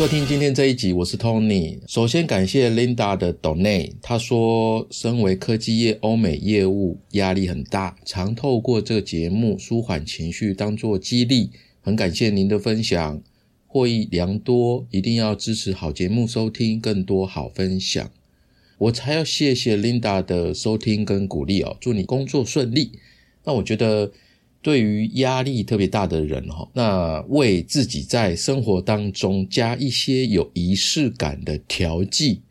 收听今天这一集，我是 Tony。首先感谢 Linda 的 Donate，他说身为科技业欧美业务压力很大，常透过这个节目舒缓情绪，当做激励。很感谢您的分享，获益良多，一定要支持好节目收听，更多好分享。我才要谢谢 Linda 的收听跟鼓励哦，祝你工作顺利。那我觉得。对于压力特别大的人哈，那为自己在生活当中加一些有仪式感的调剂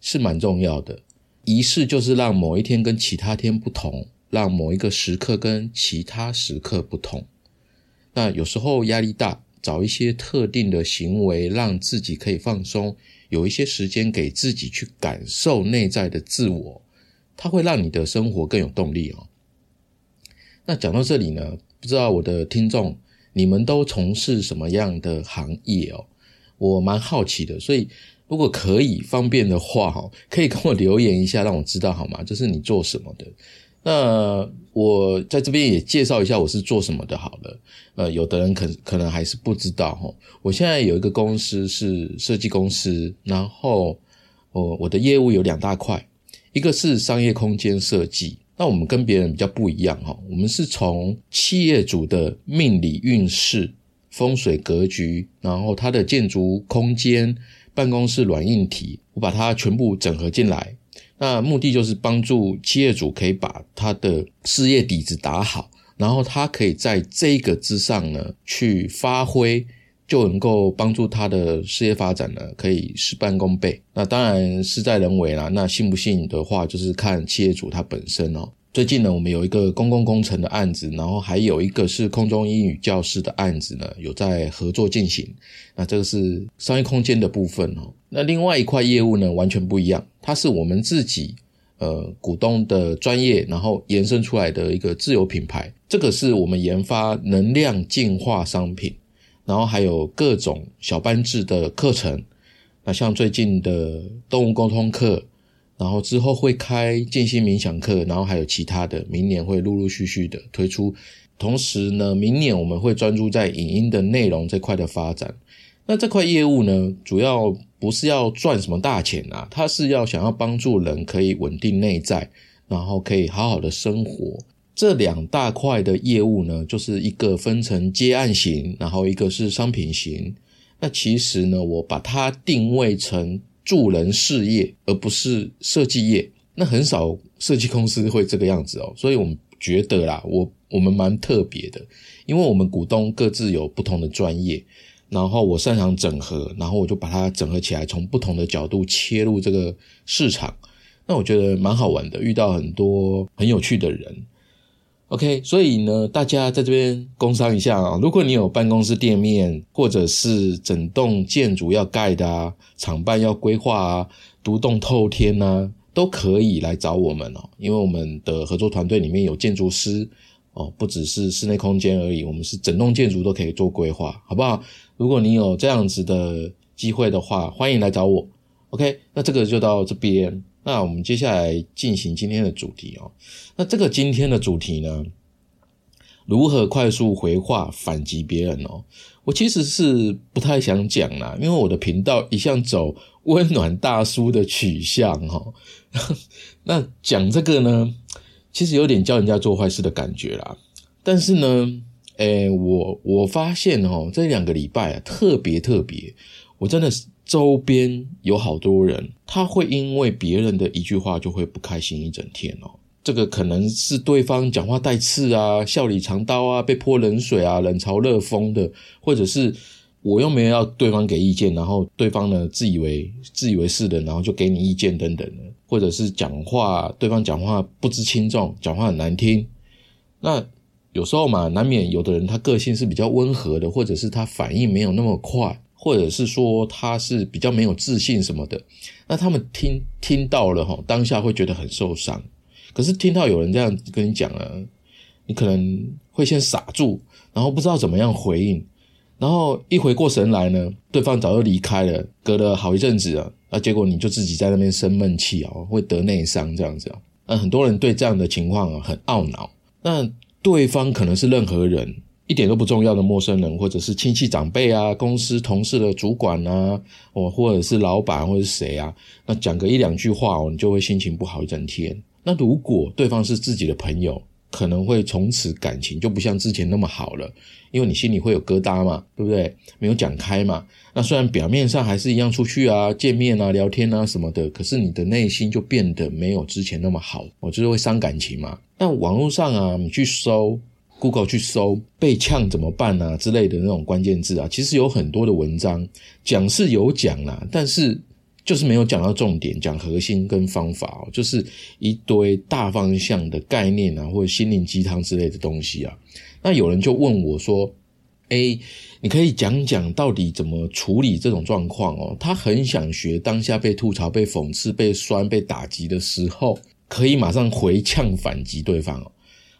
是蛮重要的。仪式就是让某一天跟其他天不同，让某一个时刻跟其他时刻不同。那有时候压力大，找一些特定的行为，让自己可以放松，有一些时间给自己去感受内在的自我，它会让你的生活更有动力哦。那讲到这里呢，不知道我的听众你们都从事什么样的行业哦？我蛮好奇的，所以如果可以方便的话哈，可以跟我留言一下，让我知道好吗？就是你做什么的？那我在这边也介绍一下我是做什么的，好了。呃，有的人可可能还是不知道哈。我现在有一个公司是设计公司，然后我我的业务有两大块，一个是商业空间设计。那我们跟别人比较不一样哈，我们是从企业主的命理运势、风水格局，然后它的建筑空间、办公室软硬体，我把它全部整合进来。那目的就是帮助企业主可以把他的事业底子打好，然后他可以在这个之上呢去发挥。就能够帮助他的事业发展呢，可以事半功倍。那当然事在人为啦。那信不信的话，就是看企业主他本身哦。最近呢，我们有一个公共工程的案子，然后还有一个是空中英语教室的案子呢，有在合作进行。那这个是商业空间的部分哦。那另外一块业务呢，完全不一样，它是我们自己呃股东的专业，然后延伸出来的一个自有品牌。这个是我们研发能量净化商品。然后还有各种小班制的课程，那像最近的动物沟通课，然后之后会开静心冥想课，然后还有其他的，明年会陆陆续续的推出。同时呢，明年我们会专注在影音的内容这块的发展。那这块业务呢，主要不是要赚什么大钱啊，它是要想要帮助人可以稳定内在，然后可以好好的生活。这两大块的业务呢，就是一个分成接案型，然后一个是商品型。那其实呢，我把它定位成助人事业，而不是设计业。那很少设计公司会这个样子哦，所以我们觉得啦，我我们蛮特别的，因为我们股东各自有不同的专业，然后我擅长整合，然后我就把它整合起来，从不同的角度切入这个市场。那我觉得蛮好玩的，遇到很多很有趣的人。OK，所以呢，大家在这边工商一下啊。如果你有办公室店面，或者是整栋建筑要盖的啊，厂办要规划啊，独栋透天呐，都可以来找我们哦。因为我们的合作团队里面有建筑师哦，不只是室内空间而已，我们是整栋建筑都可以做规划，好不好？如果你有这样子的机会的话，欢迎来找我。OK，那这个就到这边。那我们接下来进行今天的主题哦。那这个今天的主题呢，如何快速回话反击别人哦？我其实是不太想讲啦，因为我的频道一向走温暖大叔的取向哈。那讲这个呢，其实有点教人家做坏事的感觉啦。但是呢，诶，我我发现哦，这两个礼拜啊，特别特别，我真的是。周边有好多人，他会因为别人的一句话就会不开心一整天哦。这个可能是对方讲话带刺啊，笑里藏刀啊，被泼冷水啊，冷嘲热讽的，或者是我又没有要对方给意见，然后对方呢自以为自以为是的，然后就给你意见等等的，或者是讲话对方讲话不知轻重，讲话很难听。那有时候嘛，难免有的人他个性是比较温和的，或者是他反应没有那么快。或者是说他是比较没有自信什么的，那他们听听到了哈，当下会觉得很受伤。可是听到有人这样跟你讲了，你可能会先傻住，然后不知道怎么样回应，然后一回过神来呢，对方早就离开了，隔了好一阵子啊，那结果你就自己在那边生闷气哦，会得内伤这样子啊。那很多人对这样的情况啊很懊恼。那对方可能是任何人。一点都不重要的陌生人，或者是亲戚长辈啊，公司同事的主管啊，哦，或者是老板或者是谁啊，那讲个一两句话哦，你就会心情不好一整天。那如果对方是自己的朋友，可能会从此感情就不像之前那么好了，因为你心里会有疙瘩嘛，对不对？没有讲开嘛。那虽然表面上还是一样出去啊、见面啊、聊天啊什么的，可是你的内心就变得没有之前那么好，我就是会伤感情嘛。那网络上啊，你去搜 Google 去搜被呛怎么办啊之类的那种关键字啊，其实有很多的文章讲是有讲啦，但是。就是没有讲到重点，讲核心跟方法哦，就是一堆大方向的概念啊，或者心灵鸡汤之类的东西啊。那有人就问我说：“哎，你可以讲讲到底怎么处理这种状况哦？”他很想学当下被吐槽、被讽刺、被酸、被打击的时候，可以马上回呛反击对方哦。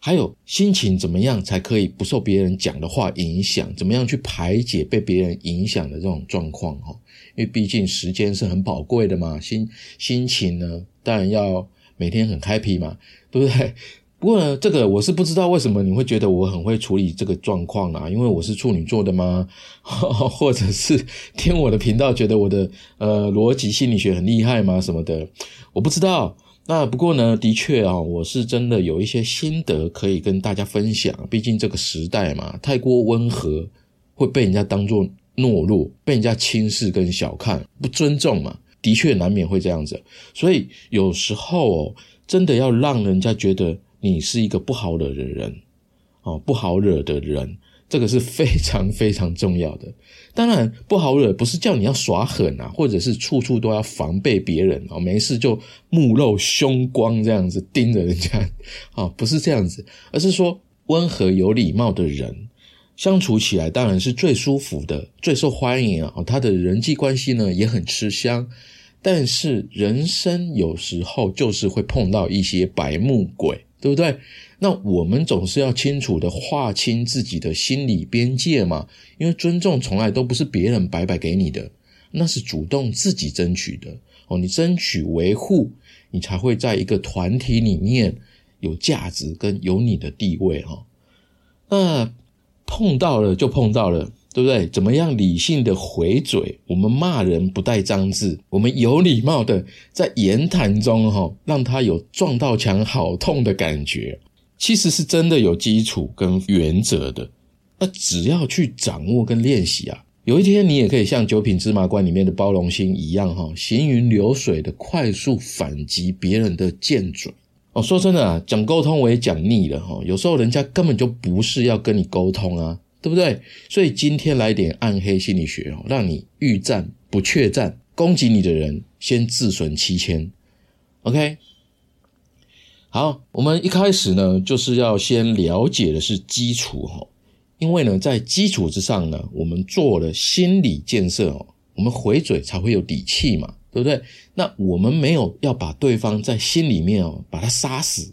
还有心情怎么样才可以不受别人讲的话影响？怎么样去排解被别人影响的这种状况？哈，因为毕竟时间是很宝贵的嘛，心心情呢，当然要每天很 happy 嘛，对不对？不过呢，这个我是不知道为什么你会觉得我很会处理这个状况啊？因为我是处女座的吗？或者是听我的频道觉得我的呃逻辑心理学很厉害吗？什么的，我不知道。那不过呢，的确啊，我是真的有一些心得可以跟大家分享。毕竟这个时代嘛，太过温和会被人家当作懦弱，被人家轻视跟小看，不尊重嘛。的确难免会这样子。所以有时候哦，真的要让人家觉得你是一个不好惹的人，哦，不好惹的人。这个是非常非常重要的，当然不好惹，不是叫你要耍狠啊，或者是处处都要防备别人啊，没事就目露凶光这样子盯着人家啊，不是这样子，而是说温和有礼貌的人相处起来当然是最舒服的，最受欢迎啊，他的人际关系呢也很吃香，但是人生有时候就是会碰到一些白目鬼，对不对？那我们总是要清楚的划清自己的心理边界嘛，因为尊重从来都不是别人白白给你的，那是主动自己争取的哦。你争取维护，你才会在一个团体里面有价值跟有你的地位哈。那碰到了就碰到了，对不对？怎么样理性的回嘴？我们骂人不带脏字，我们有礼貌的在言谈中哈，让他有撞到墙好痛的感觉。其实是真的有基础跟原则的，那只要去掌握跟练习啊，有一天你也可以像《九品芝麻官》里面的包容心一样哈，行云流水的快速反击别人的剑嘴哦。说真的啊，讲沟通我也讲腻了哈，有时候人家根本就不是要跟你沟通啊，对不对？所以今天来点暗黑心理学哦，让你欲战不确战，攻击你的人先自损七千，OK。好，我们一开始呢，就是要先了解的是基础哈，因为呢，在基础之上呢，我们做了心理建设哦，我们回嘴才会有底气嘛，对不对？那我们没有要把对方在心里面哦，把他杀死，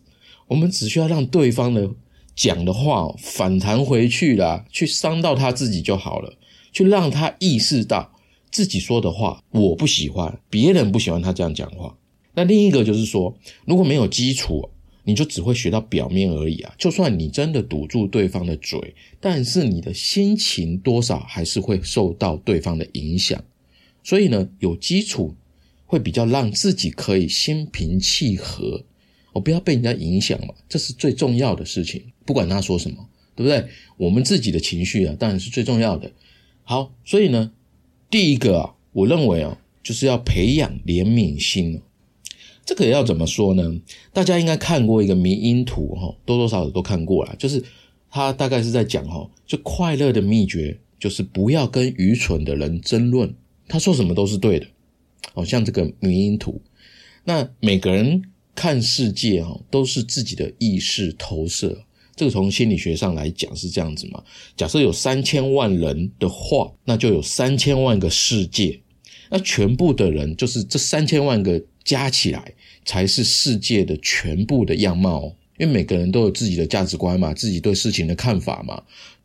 我们只需要让对方呢讲的话反弹回去啦，去伤到他自己就好了，去让他意识到自己说的话我不喜欢，别人不喜欢他这样讲话。那另一个就是说，如果没有基础，你就只会学到表面而已啊。就算你真的堵住对方的嘴，但是你的心情多少还是会受到对方的影响。所以呢，有基础会比较让自己可以心平气和，我不要被人家影响嘛，这是最重要的事情。不管他说什么，对不对？我们自己的情绪啊，当然是最重要的。好，所以呢，第一个啊，我认为啊，就是要培养怜悯心。这个要怎么说呢？大家应该看过一个迷因图哈，多多少少都看过了。就是他大概是在讲哈，就快乐的秘诀就是不要跟愚蠢的人争论，他说什么都是对的。哦，像这个迷因图，那每个人看世界哈都是自己的意识投射，这个从心理学上来讲是这样子嘛。假设有三千万人的话，那就有三千万个世界，那全部的人就是这三千万个。加起来才是世界的全部的样貌，因为每个人都有自己的价值观嘛，自己对事情的看法嘛。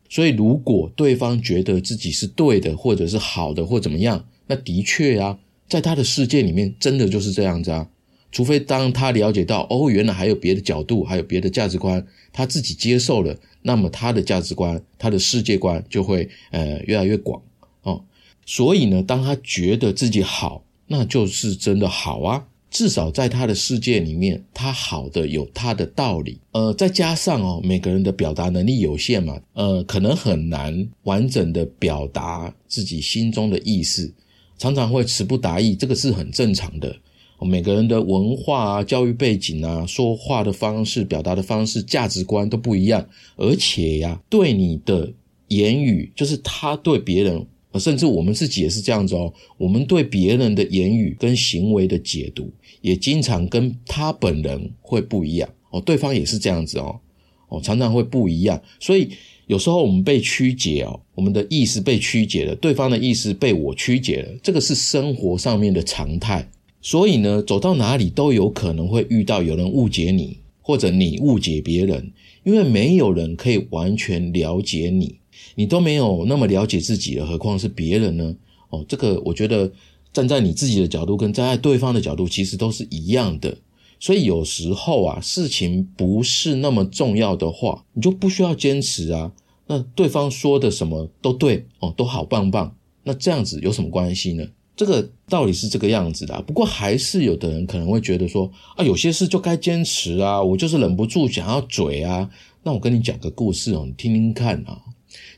所以，如果对方觉得自己是对的，或者是好的，或怎么样，那的确啊，在他的世界里面，真的就是这样子啊。除非当他了解到哦，原来还有别的角度，还有别的价值观，他自己接受了，那么他的价值观、他的世界观就会呃越来越广哦。所以呢，当他觉得自己好，那就是真的好啊。至少在他的世界里面，他好的有他的道理。呃，再加上哦，每个人的表达能力有限嘛，呃，可能很难完整的表达自己心中的意思，常常会词不达意，这个是很正常的。每个人的文化啊、教育背景啊、说话的方式、表达的方式、价值观都不一样，而且呀，对你的言语，就是他对别人。甚至我们自己也是这样子哦，我们对别人的言语跟行为的解读，也经常跟他本人会不一样哦。对方也是这样子哦，哦，常常会不一样。所以有时候我们被曲解哦，我们的意思被曲解了，对方的意思被我曲解了，这个是生活上面的常态。所以呢，走到哪里都有可能会遇到有人误解你，或者你误解别人，因为没有人可以完全了解你。你都没有那么了解自己了，何况是别人呢？哦，这个我觉得站在你自己的角度跟站在对方的角度其实都是一样的。所以有时候啊，事情不是那么重要的话，你就不需要坚持啊。那对方说的什么都对哦，都好棒棒。那这样子有什么关系呢？这个道理是这个样子的。不过还是有的人可能会觉得说啊，有些事就该坚持啊，我就是忍不住想要嘴啊。那我跟你讲个故事哦，你听听看啊。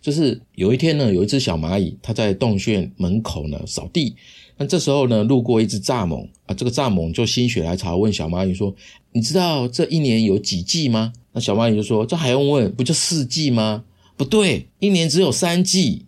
就是有一天呢，有一只小蚂蚁，它在洞穴门口呢扫地。那这时候呢，路过一只蚱蜢啊，这个蚱蜢就心血来潮问小蚂蚁说：“你知道这一年有几季吗？”那小蚂蚁就说：“这还用问？不就四季吗？不对，一年只有三季，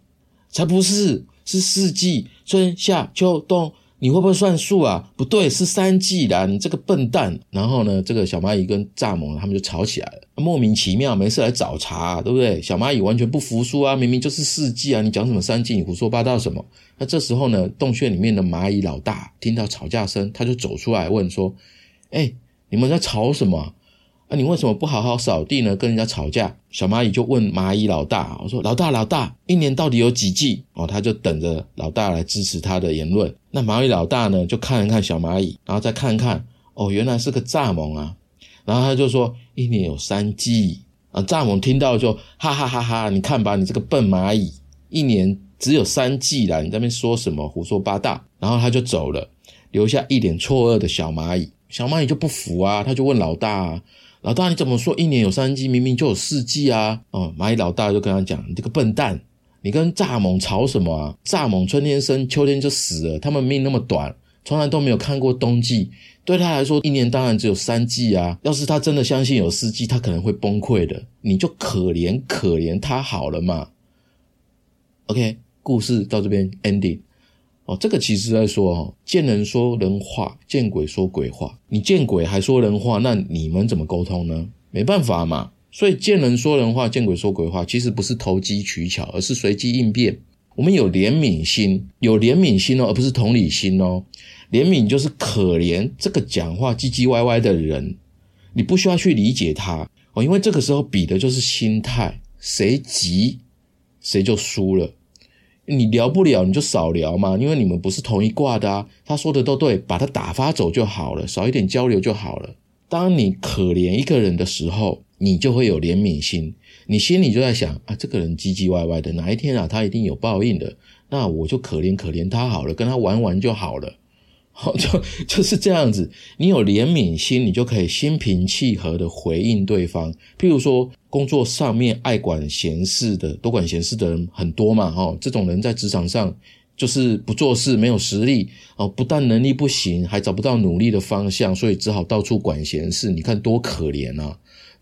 才不是，是四季，春夏秋冬。”你会不会算数啊？不对，是三季的！你这个笨蛋。然后呢，这个小蚂蚁跟蚱蜢他们就吵起来了，莫名其妙，没事来找茬，对不对？小蚂蚁完全不服输啊，明明就是四季啊，你讲什么三季？你胡说八道什么？那这时候呢，洞穴里面的蚂蚁老大听到吵架声，他就走出来问说：“哎，你们在吵什么？”那你为什么不好好扫地呢？跟人家吵架，小蚂蚁就问蚂蚁老大：“我说老大老大，一年到底有几季？”哦，他就等着老大来支持他的言论。那蚂蚁老大呢，就看了看小蚂蚁，然后再看看，哦，原来是个蚱蜢啊。然后他就说：“一年有三季啊。”蚱蜢听到就哈哈哈哈，你看吧，你这个笨蚂蚁，一年只有三季啦，你在那边说什么胡说八道？然后他就走了，留下一脸错愕的小蚂蚁。小蚂蚁就不服啊，他就问老大。老大，你怎么说一年有三季，明明就有四季啊？哦，蚂蚁老大就跟他讲：“你这个笨蛋，你跟蚱蜢吵什么啊？蚱蜢春天生，秋天就死了，他们命那么短，从来都没有看过冬季。对他来说，一年当然只有三季啊。要是他真的相信有四季，他可能会崩溃的。你就可怜可怜他好了嘛。”OK，故事到这边 ending。这个其实在说哦，见人说人话，见鬼说鬼话。你见鬼还说人话，那你们怎么沟通呢？没办法嘛。所以见人说人话，见鬼说鬼话，其实不是投机取巧，而是随机应变。我们有怜悯心，有怜悯心哦，而不是同理心哦。怜悯就是可怜这个讲话唧唧歪歪的人，你不需要去理解他哦，因为这个时候比的就是心态，谁急谁就输了。你聊不了，你就少聊嘛，因为你们不是同一挂的啊。他说的都对，把他打发走就好了，少一点交流就好了。当你可怜一个人的时候，你就会有怜悯心，你心里就在想啊，这个人唧唧歪歪的，哪一天啊，他一定有报应的。那我就可怜可怜他好了，跟他玩玩就好了。好，就就是这样子。你有怜悯心，你就可以心平气和的回应对方。譬如说，工作上面爱管闲事的、多管闲事的人很多嘛，哈，这种人在职场上就是不做事、没有实力哦，不但能力不行，还找不到努力的方向，所以只好到处管闲事。你看多可怜啊！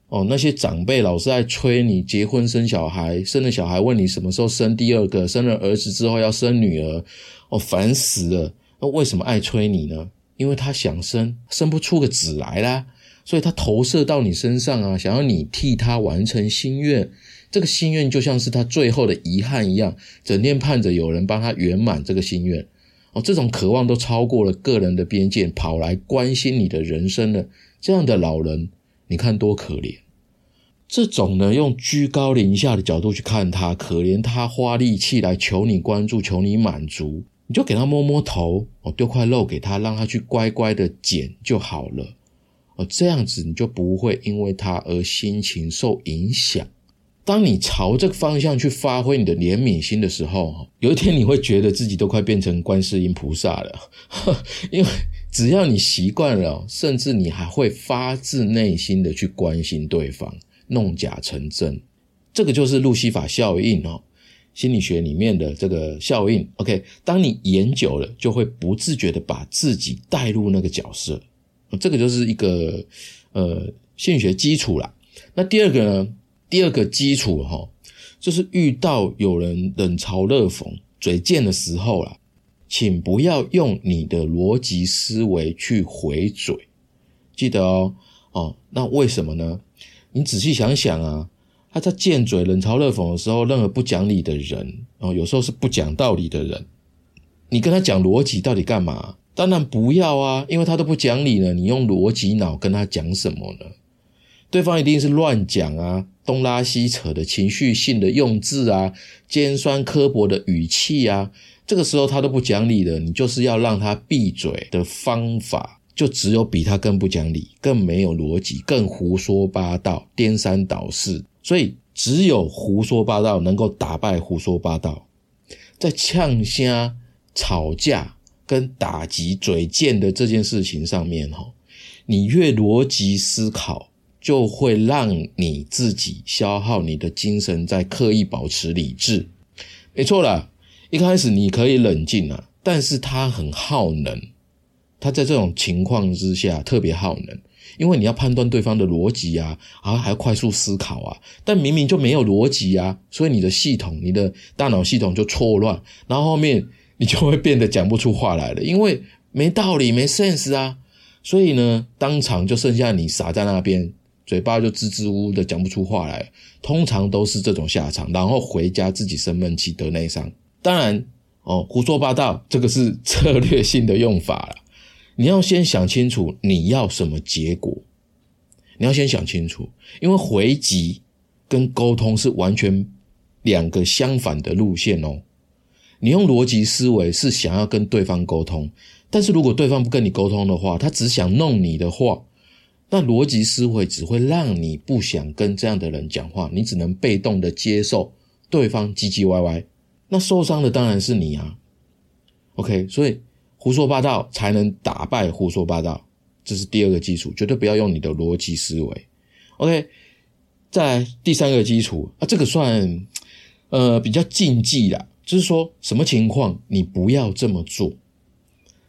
哦，那些长辈老是在催你结婚生小孩，生了小孩问你什么时候生第二个，生了儿子之后要生女儿，哦，烦死了。那为什么爱催你呢？因为他想生，生不出个子来啦，所以他投射到你身上啊，想要你替他完成心愿。这个心愿就像是他最后的遗憾一样，整天盼着有人帮他圆满这个心愿。哦，这种渴望都超过了个人的边界，跑来关心你的人生了。这样的老人，你看多可怜。这种呢，用居高临下的角度去看他，可怜他花力气来求你关注，求你满足。你就给他摸摸头，哦，丢块肉给他，让他去乖乖的捡就好了，哦，这样子你就不会因为他而心情受影响。当你朝这个方向去发挥你的怜悯心的时候，有一天你会觉得自己都快变成观世音菩萨了，因为只要你习惯了，甚至你还会发自内心的去关心对方，弄假成真，这个就是路西法效应哦，心理学里面的这个效应。OK，当你演久了，就会不自觉的把自己带入那个角色，这个就是一个呃心理学基础啦。那第二个呢？第二个基础哈，就是遇到有人冷嘲热讽、嘴贱的时候啦，请不要用你的逻辑思维去回嘴。记得哦，哦，那为什么呢？你仔细想想啊，他在贱嘴、冷嘲热讽的时候，任何不讲理的人哦，有时候是不讲道理的人，你跟他讲逻辑到底干嘛？当然不要啊，因为他都不讲理了，你用逻辑脑跟他讲什么呢？对方一定是乱讲啊，东拉西扯的情绪性的用字啊，尖酸刻薄的语气啊，这个时候他都不讲理的，你就是要让他闭嘴的方法，就只有比他更不讲理、更没有逻辑、更胡说八道、颠三倒四。所以只有胡说八道能够打败胡说八道，在呛虾、吵架跟打击嘴贱的这件事情上面，哈，你越逻辑思考。就会让你自己消耗你的精神，在刻意保持理智。没错了，一开始你可以冷静啊，但是它很耗能。它在这种情况之下特别耗能，因为你要判断对方的逻辑啊，啊还要快速思考啊。但明明就没有逻辑啊，所以你的系统、你的大脑系统就错乱，然后后面你就会变得讲不出话来了，因为没道理、没 sense 啊。所以呢，当场就剩下你傻在那边。嘴巴就支支吾吾的讲不出话来，通常都是这种下场，然后回家自己生闷气得内伤。当然哦，胡说八道这个是 策略性的用法了。你要先想清楚你要什么结果，你要先想清楚，因为回击跟沟通是完全两个相反的路线哦。你用逻辑思维是想要跟对方沟通，但是如果对方不跟你沟通的话，他只想弄你的话。那逻辑思维只会让你不想跟这样的人讲话，你只能被动的接受对方唧唧歪歪，那受伤的当然是你啊。OK，所以胡说八道才能打败胡说八道，这是第二个基础，绝对不要用你的逻辑思维。OK，再第三个基础啊，这个算呃比较禁忌啦，就是说什么情况你不要这么做，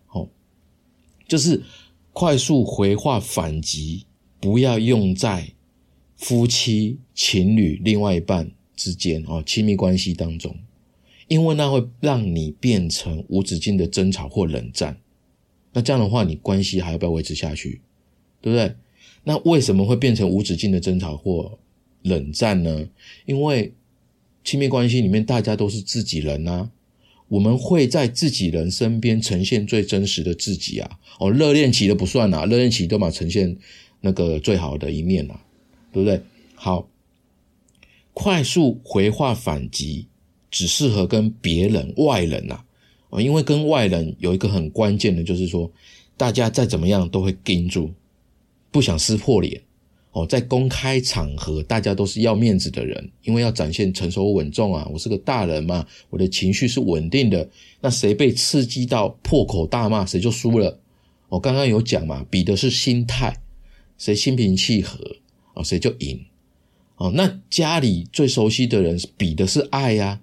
好，就是。快速回话反击，不要用在夫妻、情侣、另外一半之间哦，亲密关系当中，因为那会让你变成无止境的争吵或冷战。那这样的话，你关系还要不要维持下去？对不对？那为什么会变成无止境的争吵或冷战呢？因为亲密关系里面大家都是自己人啊。我们会在自己人身边呈现最真实的自己啊！哦，热恋期的不算啊，热恋期都嘛呈现那个最好的一面啊，对不对？好，快速回话反击只适合跟别人、外人呐啊，因为跟外人有一个很关键的，就是说大家再怎么样都会盯住，不想撕破脸。哦，在公开场合，大家都是要面子的人，因为要展现成熟稳重啊。我是个大人嘛，我的情绪是稳定的。那谁被刺激到破口大骂，谁就输了。我刚刚有讲嘛，比的是心态，谁心平气和哦，谁就赢。哦，那家里最熟悉的人比的是爱呀，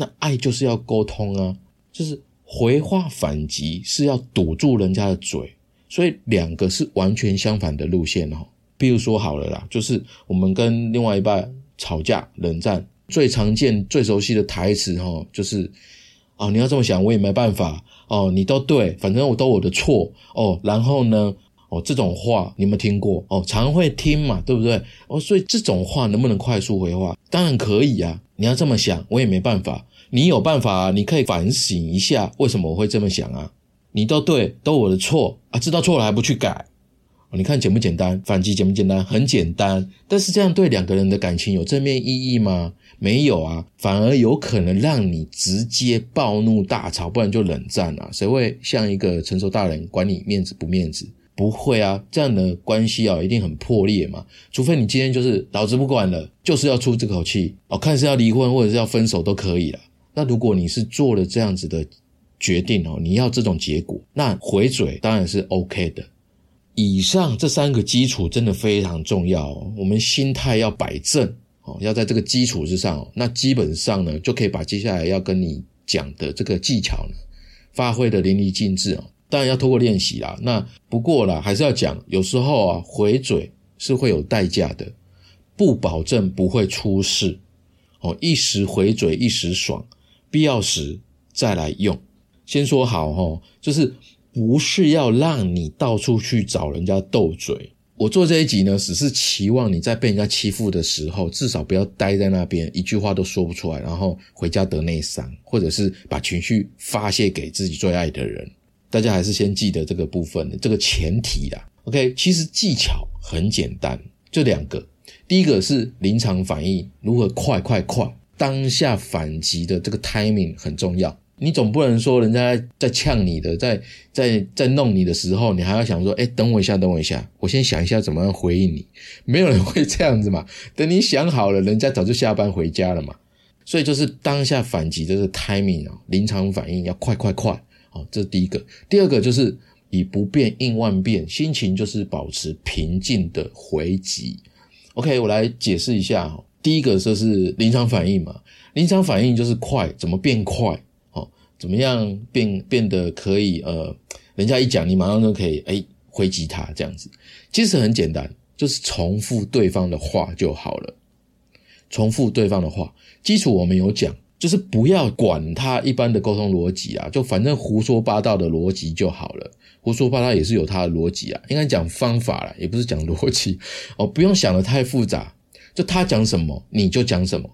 那爱就是要沟通啊，就是回话反击是要堵住人家的嘴，所以两个是完全相反的路线哦。比如说好了啦，就是我们跟另外一半吵架、冷战，最常见、最熟悉的台词哈，就是啊，你要这么想，我也没办法哦，你都对，反正我都我的错哦，然后呢，哦，这种话你有没有听过？哦，常会听嘛，对不对？哦，所以这种话能不能快速回话？当然可以啊，你要这么想，我也没办法，你有办法啊，你可以反省一下，为什么我会这么想啊？你都对，都我的错啊，知道错了还不去改？你看简不简单？反击简不简单？很简单。但是这样对两个人的感情有正面意义吗？没有啊，反而有可能让你直接暴怒大吵，不然就冷战啊。谁会像一个成熟大人管你面子不面子？不会啊，这样的关系啊，一定很破裂嘛。除非你今天就是老子不管了，就是要出这口气哦，看是要离婚或者是要分手都可以了。那如果你是做了这样子的决定哦，你要这种结果，那回嘴当然是 OK 的。以上这三个基础真的非常重要，我们心态要摆正哦，要在这个基础之上，那基本上呢，就可以把接下来要跟你讲的这个技巧呢，发挥的淋漓尽致哦。当然要透过练习啦，那不过啦，还是要讲，有时候啊，回嘴是会有代价的，不保证不会出事哦。一时回嘴一时爽，必要时再来用。先说好哈，就是。不是要让你到处去找人家斗嘴。我做这一集呢，只是期望你在被人家欺负的时候，至少不要待在那边，一句话都说不出来，然后回家得内伤，或者是把情绪发泄给自己最爱的人。大家还是先记得这个部分，这个前提啦。OK，其实技巧很简单，就两个。第一个是临场反应，如何快快快，当下反击的这个 timing 很重要。你总不能说人家在呛你的，在在在弄你的时候，你还要想说，哎，等我一下，等我一下，我先想一下怎么样回应你。没有人会这样子嘛？等你想好了，人家早就下班回家了嘛。所以就是当下反击的这个 timing 啊，临场反应要快快快哦，这是第一个。第二个就是以不变应万变，心情就是保持平静的回击。OK，我来解释一下。第一个就是临场反应嘛，临场反应就是快，怎么变快？哦怎么样变变得可以？呃，人家一讲，你马上就可以哎回击他这样子。其实很简单，就是重复对方的话就好了。重复对方的话，基础我们有讲，就是不要管他一般的沟通逻辑啊，就反正胡说八道的逻辑就好了。胡说八道也是有他的逻辑啊，应该讲方法了，也不是讲逻辑 哦。不用想的太复杂，就他讲什么你就讲什么。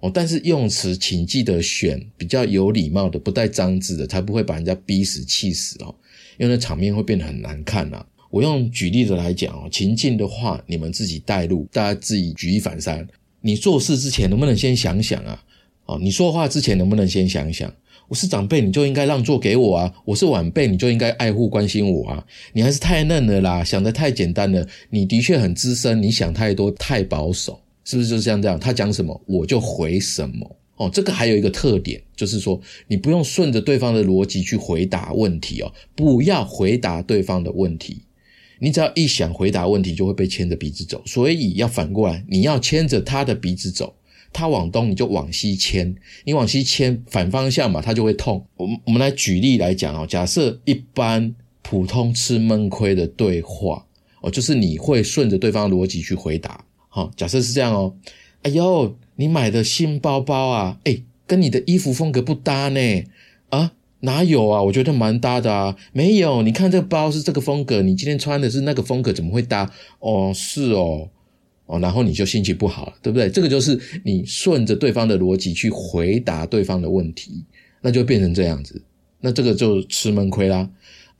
哦，但是用词请记得选比较有礼貌的，不带脏字的，才不会把人家逼死、气死哦。因为那场面会变得很难看呐。我用举例的来讲哦，情境的话，你们自己带入，大家自己举一反三。你做事之前能不能先想想啊？哦，你说话之前能不能先想想？我是长辈，你就应该让座给我啊；我是晚辈，你就应该爱护关心我啊。你还是太嫩了啦，想的太简单了。你的确很资深，你想太多，太保守。是不是就是像这样？他讲什么我就回什么哦。这个还有一个特点，就是说你不用顺着对方的逻辑去回答问题哦，不要回答对方的问题。你只要一想回答问题，就会被牵着鼻子走。所以要反过来，你要牵着他的鼻子走。他往东，你就往西牵；你往西牵，反方向嘛，他就会痛。我们我们来举例来讲哦。假设一般普通吃闷亏的对话哦，就是你会顺着对方逻辑去回答。好，假设是这样哦。哎呦，你买的新包包啊，哎，跟你的衣服风格不搭呢。啊，哪有啊？我觉得蛮搭的啊。没有，你看这个包是这个风格，你今天穿的是那个风格，怎么会搭？哦，是哦，哦，然后你就心情不好了，对不对？这个就是你顺着对方的逻辑去回答对方的问题，那就变成这样子。那这个就吃闷亏啦。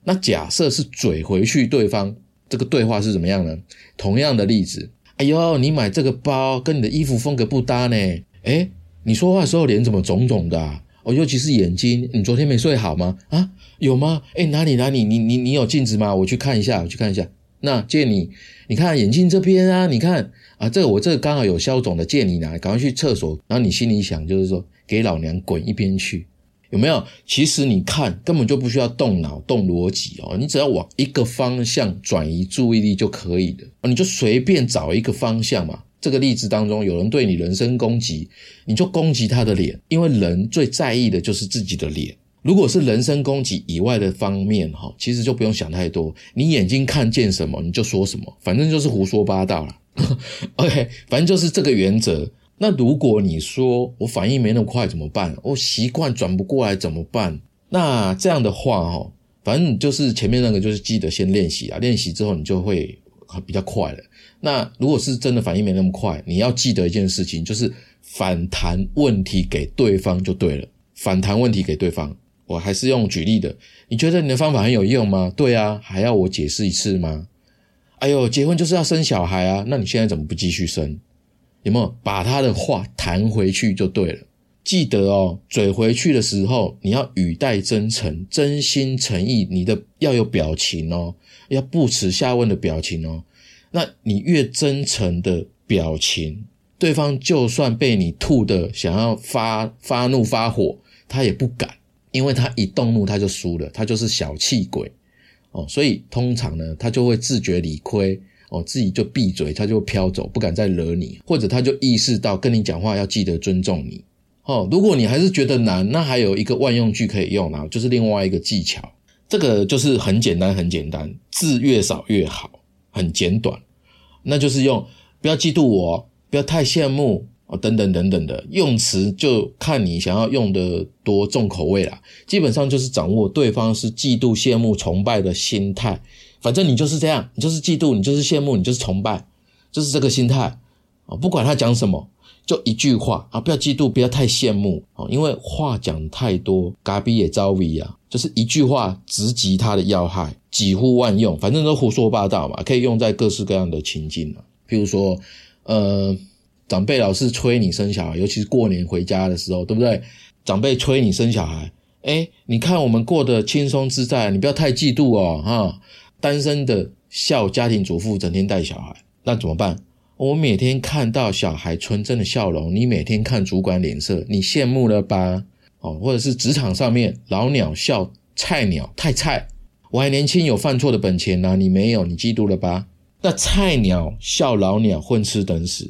那假设是嘴回去，对方这个对话是怎么样呢？同样的例子。哎呦，你买这个包跟你的衣服风格不搭呢。哎，你说话的时候脸怎么肿肿的？哦，尤其是眼睛，你昨天没睡好吗？啊，有吗？哎，哪里哪里？你你你有镜子吗？我去看一下，我去看一下。那借你，你看眼镜这边啊，你看啊，这个我这个刚好有消肿的，借你拿，赶快去厕所。然后你心里想，就是说给老娘滚一边去。有没有？其实你看，根本就不需要动脑、动逻辑哦，你只要往一个方向转移注意力就可以了。你就随便找一个方向嘛。这个例子当中，有人对你人身攻击，你就攻击他的脸，因为人最在意的就是自己的脸。如果是人身攻击以外的方面，哈，其实就不用想太多。你眼睛看见什么，你就说什么，反正就是胡说八道了。OK，反正就是这个原则。那如果你说我反应没那么快怎么办？我习惯转不过来怎么办？那这样的话哈，反正就是前面那个就是记得先练习啊，练习之后你就会比较快了。那如果是真的反应没那么快，你要记得一件事情，就是反弹问题给对方就对了。反弹问题给对方，我还是用举例的。你觉得你的方法很有用吗？对啊，还要我解释一次吗？哎呦，结婚就是要生小孩啊，那你现在怎么不继续生？有没有把他的话弹回去就对了？记得哦，嘴回去的时候，你要语带真诚、真心诚意，你的要有表情哦，要不耻下问的表情哦。那你越真诚的表情，对方就算被你吐的想要发发怒发火，他也不敢，因为他一动怒他就输了，他就是小气鬼哦。所以通常呢，他就会自觉理亏哦，自己就闭嘴，他就飘走，不敢再惹你，或者他就意识到跟你讲话要记得尊重你。哦，如果你还是觉得难，那还有一个万用句可以用啊，就是另外一个技巧。这个就是很简单，很简单，字越少越好，很简短。那就是用不要嫉妒我，不要太羡慕哦，等等等等的用词，就看你想要用的多重口味啦。基本上就是掌握对方是嫉妒、羡慕、崇拜的心态。反正你就是这样，你就是嫉妒，你就是羡慕，你就是崇拜，就是这个心态啊。不管他讲什么。就一句话啊，不要嫉妒，不要太羡慕啊，因为话讲太多，嘎逼也招危啊。就是一句话直击他的要害，几乎万用，反正都胡说八道嘛，可以用在各式各样的情境啊。譬如说，呃，长辈老是催你生小孩，尤其是过年回家的时候，对不对？长辈催你生小孩，哎，你看我们过得轻松自在，你不要太嫉妒哦，哈。单身的孝家庭主妇整天带小孩，那怎么办？我每天看到小孩纯真的笑容，你每天看主管脸色，你羡慕了吧？哦，或者是职场上面老鸟笑菜鸟太菜，我还年轻有犯错的本钱呢，你没有，你嫉妒了吧？那菜鸟笑老鸟混吃等死，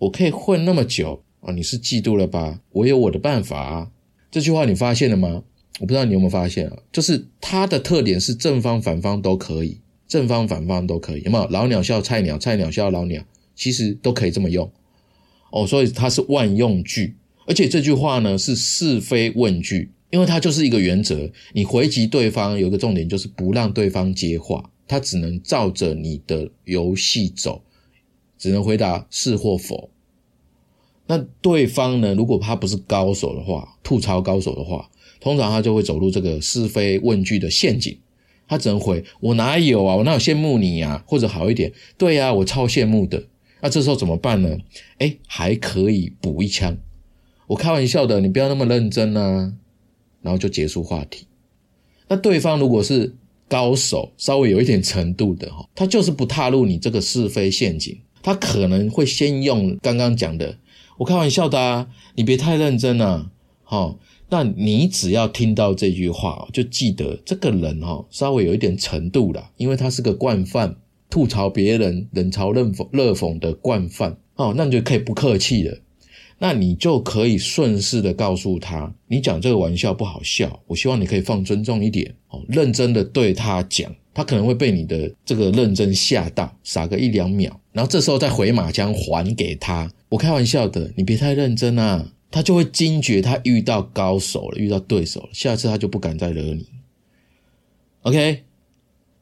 我可以混那么久啊，你是嫉妒了吧？我有我的办法啊。这句话你发现了吗？我不知道你有没有发现啊，就是它的特点是正方反方都可以，正方反方都可以，有没有？老鸟笑菜鸟，菜鸟笑老鸟。其实都可以这么用哦，所以它是万用句，而且这句话呢是是非问句，因为它就是一个原则。你回击对方有一个重点，就是不让对方接话，他只能照着你的游戏走，只能回答是或否。那对方呢，如果他不是高手的话，吐槽高手的话，通常他就会走入这个是非问句的陷阱，他只能回我哪有啊，我哪有羡慕你呀，或者好一点，对呀，我超羡慕的。那这时候怎么办呢？哎，还可以补一枪。我开玩笑的，你不要那么认真啊。然后就结束话题。那对方如果是高手，稍微有一点程度的哈，他就是不踏入你这个是非陷阱。他可能会先用刚刚讲的，我开玩笑的啊，你别太认真啊。好，那你只要听到这句话，就记得这个人哈，稍微有一点程度了，因为他是个惯犯。吐槽别人冷嘲热讽热讽的惯犯哦，那你就可以不客气了，那你就可以顺势的告诉他，你讲这个玩笑不好笑，我希望你可以放尊重一点哦，认真的对他讲，他可能会被你的这个认真吓到，傻个一两秒，然后这时候再回马枪还给他，我开玩笑的，你别太认真啊，他就会惊觉他遇到高手了，遇到对手了，下次他就不敢再惹你。OK，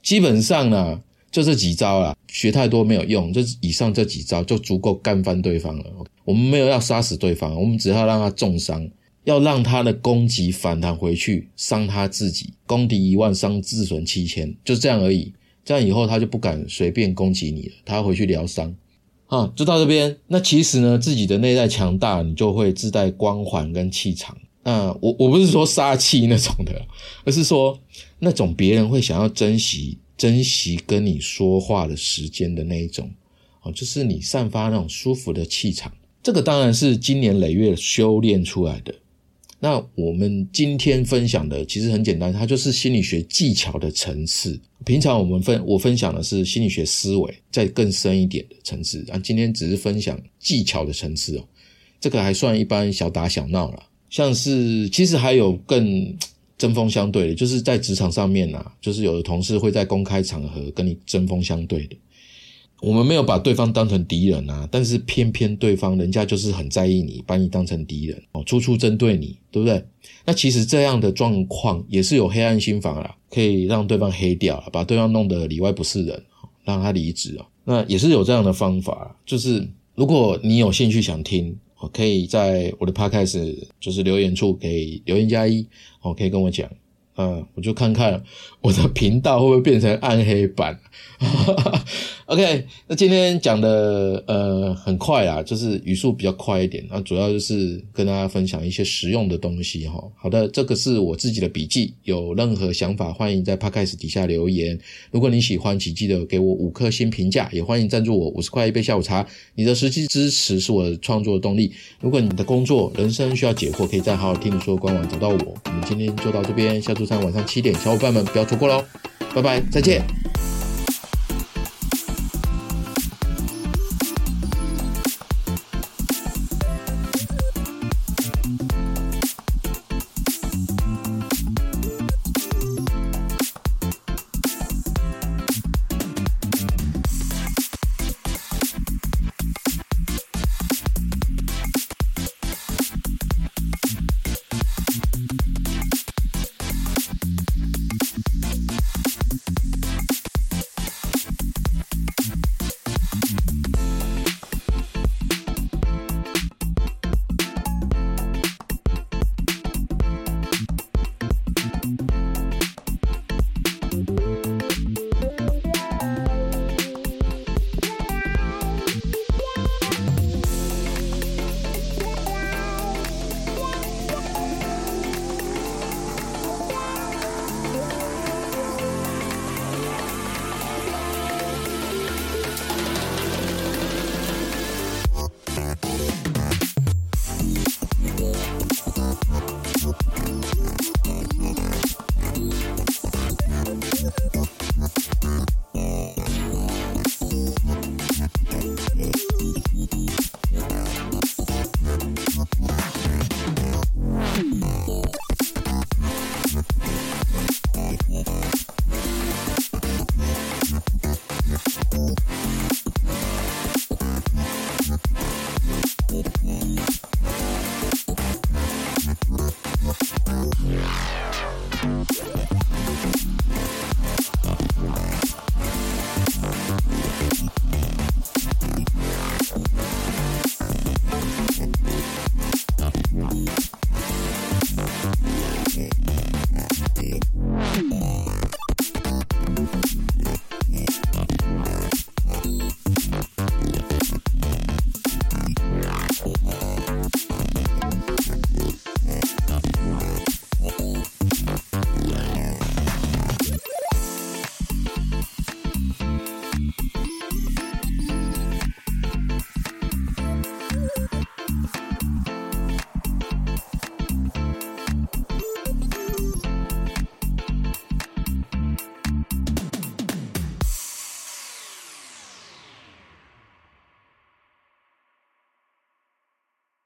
基本上呢。就这几招啦，学太多没有用，就以上这几招就足够干翻对方了。我们没有要杀死对方，我们只要让他重伤，要让他的攻击反弹回去，伤他自己，攻敌一万，伤自损七千，就这样而已。这样以后他就不敢随便攻击你了，他要回去疗伤。啊，就到这边。那其实呢，自己的内在强大，你就会自带光环跟气场。那我我不是说杀气那种的，而是说那种别人会想要珍惜。珍惜跟你说话的时间的那一种，哦，就是你散发那种舒服的气场。这个当然是经年累月修炼出来的。那我们今天分享的其实很简单，它就是心理学技巧的层次。平常我们分我分享的是心理学思维，在更深一点的层次啊。今天只是分享技巧的层次哦，这个还算一般小打小闹了。像是其实还有更。针锋相对的，就是在职场上面呐，就是有的同事会在公开场合跟你针锋相对的。我们没有把对方当成敌人啊，但是偏偏对方人家就是很在意你，把你当成敌人哦，处处针对你，对不对？那其实这样的状况也是有黑暗心法啦，可以让对方黑掉，把对方弄得里外不是人，让他离职哦。那也是有这样的方法，就是如果你有兴趣想听。哦，可以在我的 podcast 就是留言处给留言加一，哦，可以跟我讲，嗯，我就看看我的频道会不会变成暗黑版，OK，那今天讲的呃很快啊，就是语速比较快一点，那主要就是跟大家分享一些实用的东西哈。好的，这个是我自己的笔记，有任何想法欢迎在 Podcast 底下留言。如果你喜欢，请记得给我五颗星评价，也欢迎赞助我五十块一杯下午茶。你的实际支持是我的创作的动力。如果你的工作、人生需要解惑，可以在好好听你说官网找到我。我们今天就到这边，下周三晚上七点，小伙伴们不要错过喽，拜拜，再见。